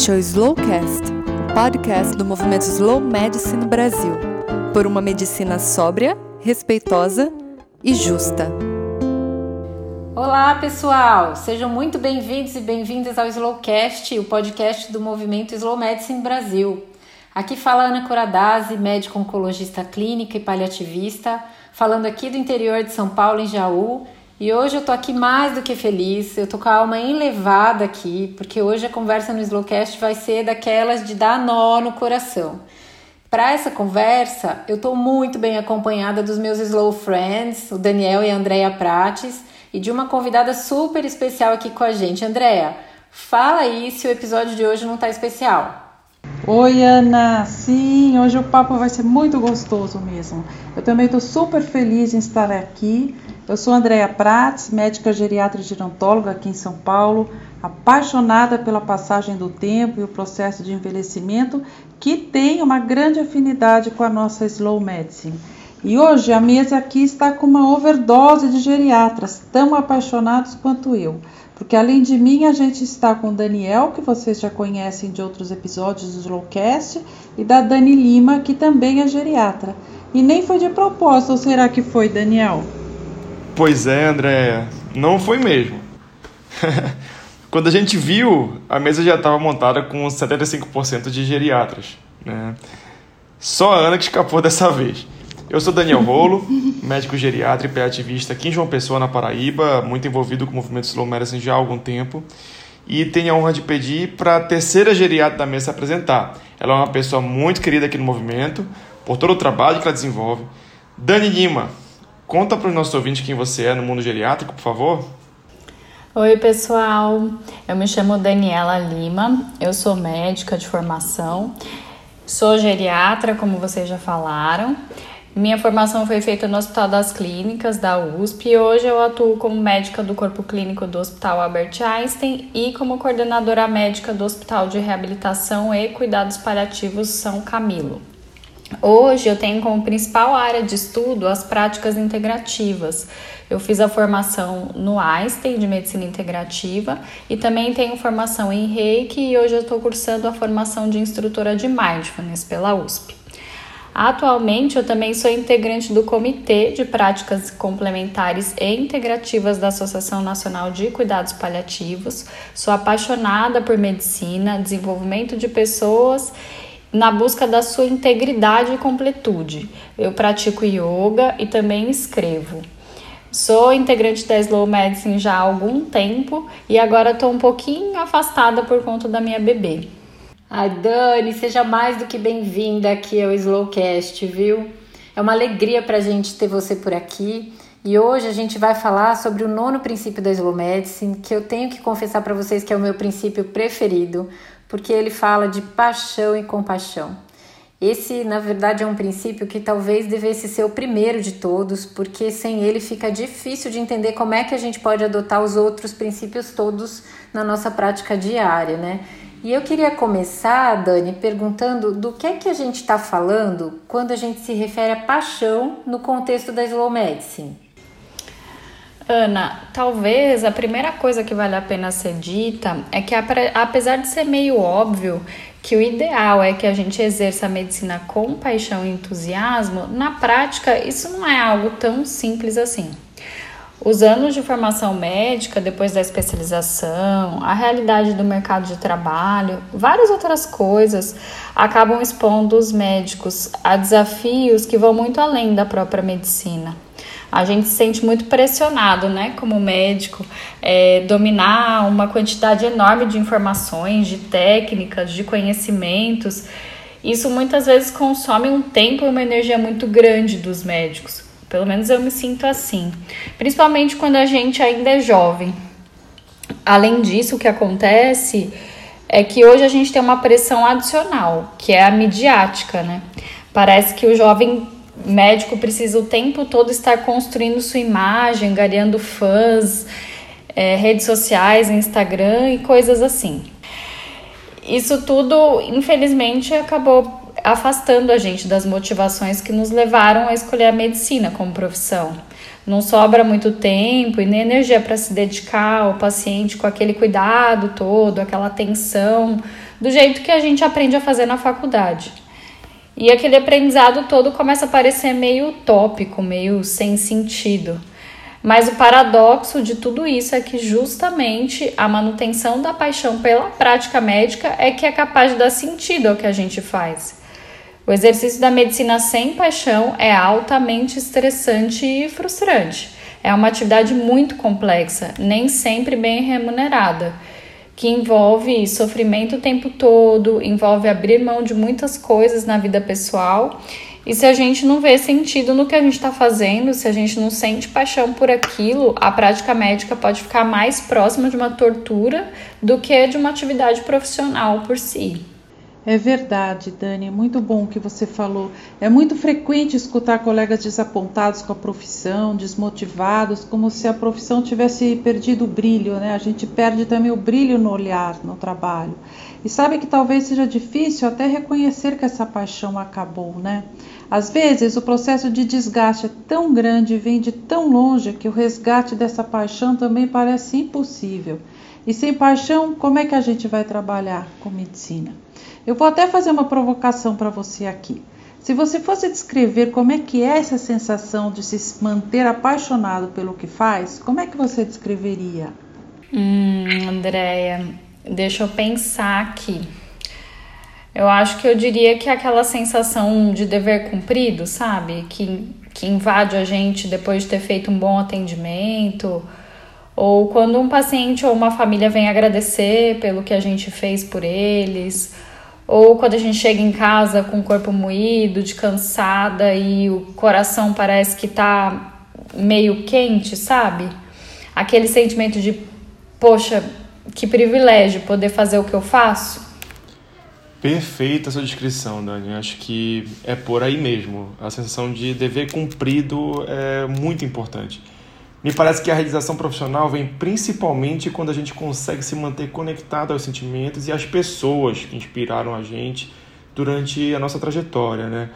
Este é o Slowcast, o podcast do movimento Slow Medicine Brasil, por uma medicina sóbria, respeitosa e justa. Olá, pessoal! Sejam muito bem-vindos e bem-vindas ao Slowcast, o podcast do movimento Slow Medicine Brasil. Aqui fala Ana Coradazzi, médico oncologista clínica e paliativista, falando aqui do interior de São Paulo, em Jaú, e hoje eu tô aqui mais do que feliz, eu tô com a alma elevada aqui, porque hoje a conversa no Slowcast vai ser daquelas de dar nó no coração. Para essa conversa, eu tô muito bem acompanhada dos meus Slow Friends, o Daniel e a Andrea Prates, e de uma convidada super especial aqui com a gente. Andrea, fala aí se o episódio de hoje não tá especial. Oi, Ana. Sim, hoje o papo vai ser muito gostoso mesmo. Eu também estou super feliz em estar aqui. Eu sou Andréia Prates, médica geriatra e gerontóloga aqui em São Paulo, apaixonada pela passagem do tempo e o processo de envelhecimento, que tem uma grande afinidade com a nossa slow medicine. E hoje a mesa aqui está com uma overdose de geriatras, tão apaixonados quanto eu. Porque além de mim, a gente está com o Daniel, que vocês já conhecem de outros episódios do Slowcast, e da Dani Lima, que também é geriatra. E nem foi de propósito, ou será que foi, Daniel? Pois é, André, não foi mesmo. Quando a gente viu, a mesa já estava montada com 75% de geriatras. Né? Só a Ana que escapou dessa vez. Eu sou Daniel Rolo, médico geriatra e paliativista aqui em João Pessoa, na Paraíba, muito envolvido com o movimento Slow Medicine já há algum tempo. E tenho a honra de pedir para a terceira geriatra da mesa se apresentar. Ela é uma pessoa muito querida aqui no movimento, por todo o trabalho que ela desenvolve. Dani Lima, conta para os nossos ouvintes quem você é no mundo geriátrico, por favor. Oi, pessoal. Eu me chamo Daniela Lima, eu sou médica de formação, sou geriatra, como vocês já falaram. Minha formação foi feita no Hospital das Clínicas da USP e hoje eu atuo como médica do Corpo Clínico do Hospital Albert Einstein e como coordenadora médica do Hospital de Reabilitação e Cuidados Paliativos São Camilo. Hoje eu tenho como principal área de estudo as práticas integrativas. Eu fiz a formação no Einstein de Medicina Integrativa e também tenho formação em Reiki e hoje eu estou cursando a formação de instrutora de Mindfulness pela USP. Atualmente, eu também sou integrante do Comitê de Práticas Complementares e Integrativas da Associação Nacional de Cuidados Paliativos. Sou apaixonada por medicina, desenvolvimento de pessoas na busca da sua integridade e completude. Eu pratico yoga e também escrevo. Sou integrante da Slow Medicine já há algum tempo e agora estou um pouquinho afastada por conta da minha bebê. Ai, Dani, seja mais do que bem-vinda aqui ao Slowcast, viu? É uma alegria para a gente ter você por aqui. E hoje a gente vai falar sobre o nono princípio da Slow Medicine, que eu tenho que confessar para vocês que é o meu princípio preferido, porque ele fala de paixão e compaixão. Esse, na verdade, é um princípio que talvez devesse ser o primeiro de todos, porque sem ele fica difícil de entender como é que a gente pode adotar os outros princípios todos na nossa prática diária, né? E eu queria começar, Dani, perguntando do que é que a gente está falando quando a gente se refere a paixão no contexto da slow medicine. Ana, talvez a primeira coisa que vale a pena ser dita é que, apesar de ser meio óbvio que o ideal é que a gente exerça a medicina com paixão e entusiasmo, na prática isso não é algo tão simples assim. Os anos de formação médica, depois da especialização, a realidade do mercado de trabalho, várias outras coisas acabam expondo os médicos a desafios que vão muito além da própria medicina. A gente se sente muito pressionado, né, como médico, é, dominar uma quantidade enorme de informações, de técnicas, de conhecimentos. Isso muitas vezes consome um tempo e uma energia muito grande dos médicos. Pelo menos eu me sinto assim, principalmente quando a gente ainda é jovem. Além disso, o que acontece é que hoje a gente tem uma pressão adicional, que é a midiática, né? Parece que o jovem médico precisa o tempo todo estar construindo sua imagem, gareando fãs, é, redes sociais, Instagram e coisas assim. Isso tudo, infelizmente, acabou afastando a gente das motivações que nos levaram a escolher a medicina como profissão. Não sobra muito tempo e nem energia para se dedicar ao paciente com aquele cuidado todo, aquela atenção do jeito que a gente aprende a fazer na faculdade. E aquele aprendizado todo começa a parecer meio utópico, meio sem sentido. Mas o paradoxo de tudo isso é que justamente a manutenção da paixão pela prática médica é que é capaz de dar sentido ao que a gente faz. O exercício da medicina sem paixão é altamente estressante e frustrante. É uma atividade muito complexa, nem sempre bem remunerada, que envolve sofrimento o tempo todo, envolve abrir mão de muitas coisas na vida pessoal e se a gente não vê sentido no que a gente está fazendo, se a gente não sente paixão por aquilo, a prática médica pode ficar mais próxima de uma tortura do que de uma atividade profissional por si. É verdade, Dani, é muito bom o que você falou. É muito frequente escutar colegas desapontados com a profissão, desmotivados, como se a profissão tivesse perdido o brilho, né? A gente perde também o brilho no olhar, no trabalho. E sabe que talvez seja difícil até reconhecer que essa paixão acabou, né? Às vezes o processo de desgaste é tão grande e vem de tão longe que o resgate dessa paixão também parece impossível. E sem paixão, como é que a gente vai trabalhar com medicina? Eu vou até fazer uma provocação para você aqui. Se você fosse descrever como é que é essa sensação de se manter apaixonado pelo que faz, como é que você descreveria? Hum, Andréia, deixa eu pensar aqui. Eu acho que eu diria que é aquela sensação de dever cumprido, sabe? Que, que invade a gente depois de ter feito um bom atendimento, ou quando um paciente ou uma família vem agradecer pelo que a gente fez por eles, ou quando a gente chega em casa com o corpo moído, de cansada e o coração parece que tá meio quente, sabe? Aquele sentimento de, poxa, que privilégio poder fazer o que eu faço. Perfeita sua descrição, Dani. Acho que é por aí mesmo. A sensação de dever cumprido é muito importante. Me parece que a realização profissional vem principalmente quando a gente consegue se manter conectado aos sentimentos e às pessoas que inspiraram a gente durante a nossa trajetória, né?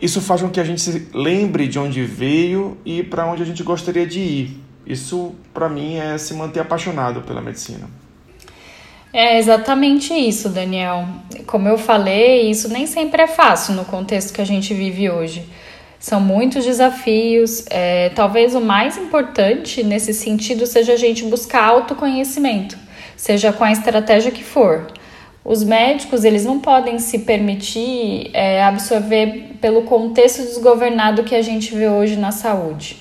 Isso faz com que a gente se lembre de onde veio e para onde a gente gostaria de ir. Isso, para mim, é se manter apaixonado pela medicina. É exatamente isso, Daniel. Como eu falei, isso nem sempre é fácil no contexto que a gente vive hoje. São muitos desafios. É, talvez o mais importante nesse sentido seja a gente buscar autoconhecimento, seja com a estratégia que for. Os médicos eles não podem se permitir é, absorver pelo contexto desgovernado que a gente vê hoje na saúde.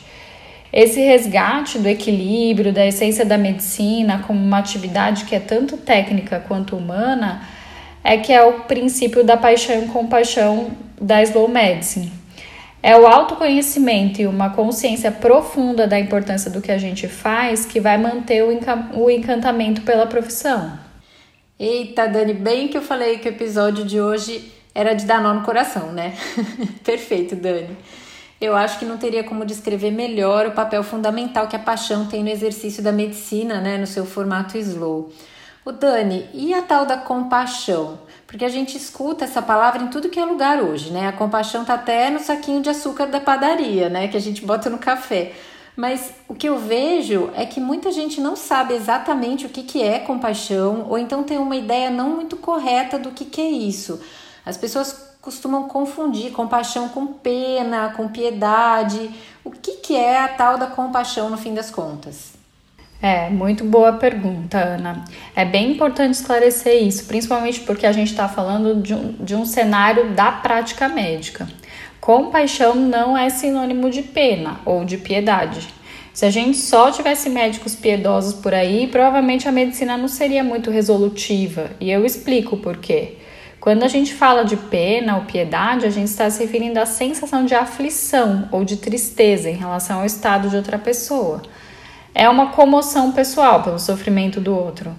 Esse resgate do equilíbrio, da essência da medicina como uma atividade que é tanto técnica quanto humana, é que é o princípio da paixão e compaixão da slow medicine. É o autoconhecimento e uma consciência profunda da importância do que a gente faz que vai manter o, encantamento pela profissão. Eita, Dani, bem que eu falei que o episódio de hoje era de dar nó no coração, né? Perfeito, Dani eu acho que não teria como descrever melhor o papel fundamental que a paixão tem no exercício da medicina, né, no seu formato slow. O Dani, e a tal da compaixão? Porque a gente escuta essa palavra em tudo que é lugar hoje, né? A compaixão tá até no saquinho de açúcar da padaria, né, que a gente bota no café. Mas o que eu vejo é que muita gente não sabe exatamente o que, que é compaixão, ou então tem uma ideia não muito correta do que, que é isso. As pessoas costumam confundir compaixão com pena, com piedade. O que, que é a tal da compaixão no fim das contas? É, muito boa pergunta, Ana. É bem importante esclarecer isso, principalmente porque a gente está falando de um, de um cenário da prática médica. Compaixão não é sinônimo de pena ou de piedade. Se a gente só tivesse médicos piedosos por aí, provavelmente a medicina não seria muito resolutiva, e eu explico por quê. Quando a gente fala de pena ou piedade, a gente está se referindo à sensação de aflição ou de tristeza em relação ao estado de outra pessoa. É uma comoção pessoal pelo sofrimento do outro.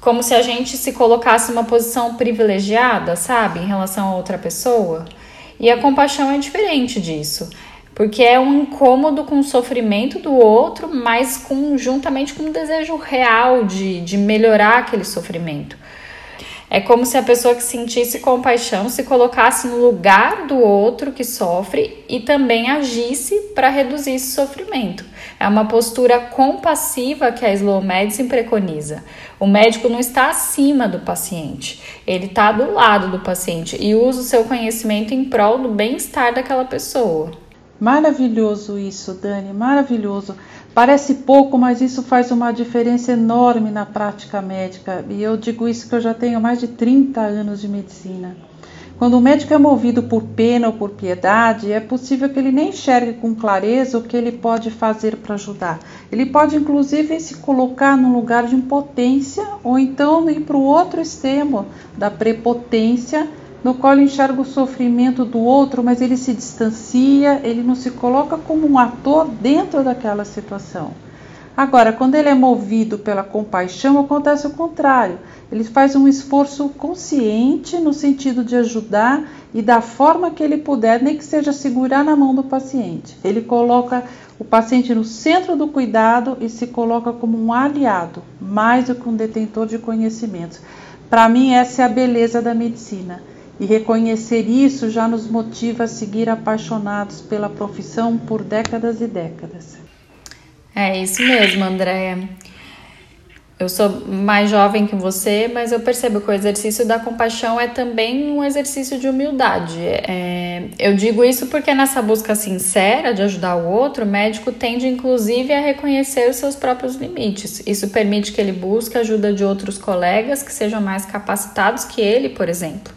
Como se a gente se colocasse numa posição privilegiada, sabe, em relação a outra pessoa. E a compaixão é diferente disso, porque é um incômodo com o sofrimento do outro, mas com, juntamente com um desejo real de, de melhorar aquele sofrimento. É como se a pessoa que sentisse compaixão se colocasse no lugar do outro que sofre e também agisse para reduzir esse sofrimento. É uma postura compassiva que a slow medicine preconiza. O médico não está acima do paciente, ele está do lado do paciente e usa o seu conhecimento em prol do bem-estar daquela pessoa. Maravilhoso isso, Dani, maravilhoso. Parece pouco, mas isso faz uma diferença enorme na prática médica. E eu digo isso que eu já tenho mais de 30 anos de medicina. Quando o médico é movido por pena ou por piedade, é possível que ele nem enxergue com clareza o que ele pode fazer para ajudar. Ele pode, inclusive, se colocar num lugar de impotência ou então ir para o outro extremo da prepotência no qual ele enxerga o sofrimento do outro, mas ele se distancia, ele não se coloca como um ator dentro daquela situação. Agora, quando ele é movido pela compaixão, acontece o contrário. Ele faz um esforço consciente no sentido de ajudar e da forma que ele puder, nem que seja segurar na mão do paciente. Ele coloca o paciente no centro do cuidado e se coloca como um aliado, mais do que um detentor de conhecimentos. Para mim, essa é a beleza da medicina e reconhecer isso já nos motiva a seguir apaixonados pela profissão por décadas e décadas. É isso mesmo, Andréia. Eu sou mais jovem que você, mas eu percebo que o exercício da compaixão é também um exercício de humildade. É, eu digo isso porque nessa busca sincera de ajudar o outro, o médico tende inclusive a reconhecer os seus próprios limites. Isso permite que ele busque ajuda de outros colegas que sejam mais capacitados que ele, por exemplo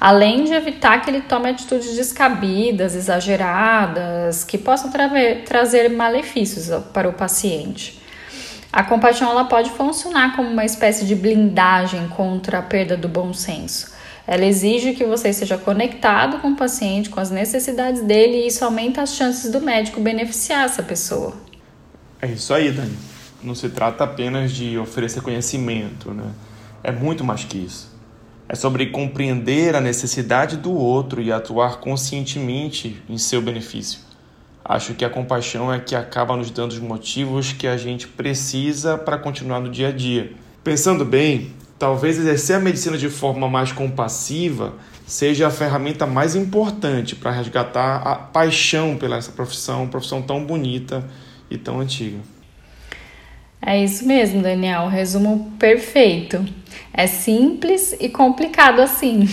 além de evitar que ele tome atitudes descabidas, exageradas, que possam tra trazer malefícios para o paciente. A compaixão ela pode funcionar como uma espécie de blindagem contra a perda do bom senso. Ela exige que você seja conectado com o paciente, com as necessidades dele, e isso aumenta as chances do médico beneficiar essa pessoa. É isso aí, Dani. Não se trata apenas de oferecer conhecimento, né? É muito mais que isso. É sobre compreender a necessidade do outro e atuar conscientemente em seu benefício. Acho que a compaixão é que acaba nos dando os motivos que a gente precisa para continuar no dia a dia. Pensando bem, talvez exercer a medicina de forma mais compassiva seja a ferramenta mais importante para resgatar a paixão pela essa profissão, profissão tão bonita e tão antiga. É isso mesmo, Daniel. Resumo perfeito. É simples e complicado assim.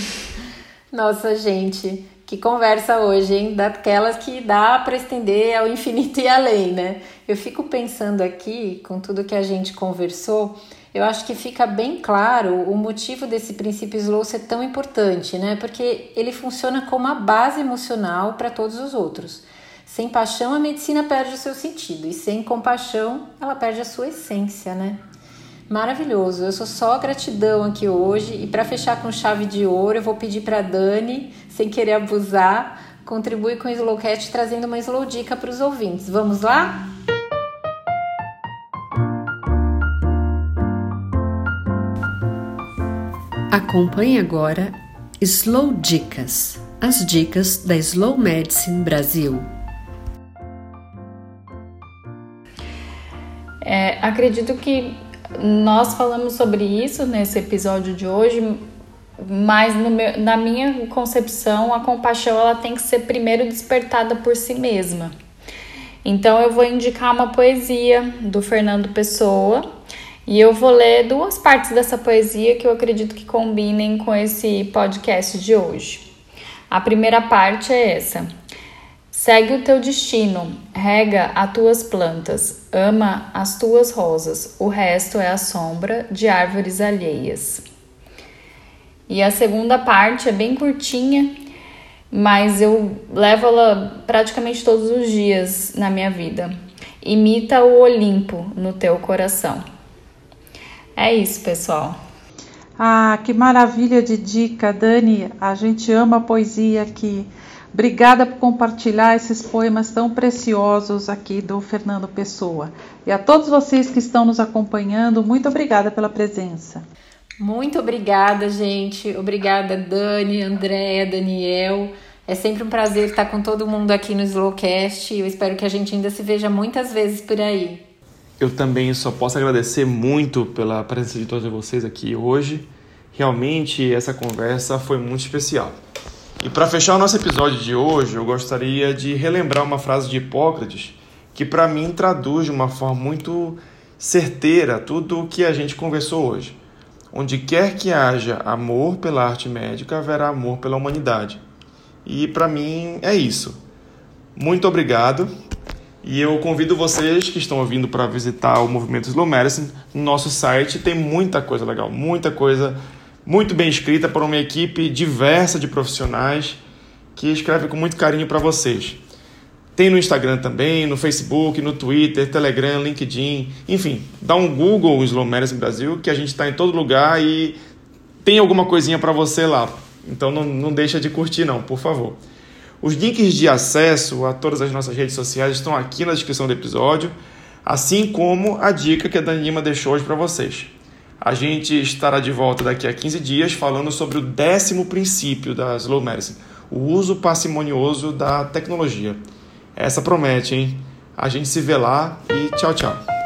Nossa, gente, que conversa hoje, hein? Daquelas que dá para estender ao infinito e além, né? Eu fico pensando aqui, com tudo que a gente conversou, eu acho que fica bem claro o motivo desse princípio slow ser tão importante, né? Porque ele funciona como a base emocional para todos os outros. Sem paixão, a medicina perde o seu sentido, e sem compaixão, ela perde a sua essência, né? Maravilhoso. Eu sou só gratidão aqui hoje e para fechar com chave de ouro, eu vou pedir para Dani, sem querer abusar, contribui com o Slowcast trazendo uma slow dica para os ouvintes. Vamos lá? Acompanhe agora Slow Dicas, as dicas da Slow Medicine Brasil. É, acredito que nós falamos sobre isso nesse episódio de hoje, mas meu, na minha concepção, a compaixão ela tem que ser primeiro despertada por si mesma. Então eu vou indicar uma poesia do Fernando Pessoa e eu vou ler duas partes dessa poesia que eu acredito que combinem com esse podcast de hoje. A primeira parte é essa. Segue o teu destino, rega as tuas plantas, ama as tuas rosas, o resto é a sombra de árvores alheias. E a segunda parte é bem curtinha, mas eu levo ela praticamente todos os dias na minha vida. Imita o Olimpo no teu coração. É isso, pessoal. Ah, que maravilha de dica, Dani. A gente ama a poesia aqui. Obrigada por compartilhar esses poemas tão preciosos aqui do Fernando Pessoa. E a todos vocês que estão nos acompanhando, muito obrigada pela presença. Muito obrigada, gente. Obrigada, Dani, Andréa, Daniel. É sempre um prazer estar com todo mundo aqui no Slowcast. Eu espero que a gente ainda se veja muitas vezes por aí. Eu também só posso agradecer muito pela presença de todos vocês aqui hoje Realmente essa conversa foi muito especial. E para fechar o nosso episódio de hoje, eu gostaria de relembrar uma frase de Hipócrates que para mim traduz de uma forma muito certeira tudo o que a gente conversou hoje. Onde quer que haja amor pela arte médica, haverá amor pela humanidade. E para mim é isso. Muito obrigado. E eu convido vocês que estão ouvindo para visitar o Movimento Slow Medicine no nosso site. Tem muita coisa legal, muita coisa muito bem escrita por uma equipe diversa de profissionais que escreve com muito carinho para vocês. Tem no Instagram também, no Facebook, no Twitter, Telegram, LinkedIn, enfim, dá um Google Slow Medicine Brasil que a gente está em todo lugar e tem alguma coisinha para você lá. Então não, não deixa de curtir não, por favor. Os links de acesso a todas as nossas redes sociais estão aqui na descrição do episódio, assim como a dica que a Dani Lima deixou hoje para vocês. A gente estará de volta daqui a 15 dias falando sobre o décimo princípio da Slow Medicine, o uso parcimonioso da tecnologia. Essa promete, hein? A gente se vê lá e tchau, tchau.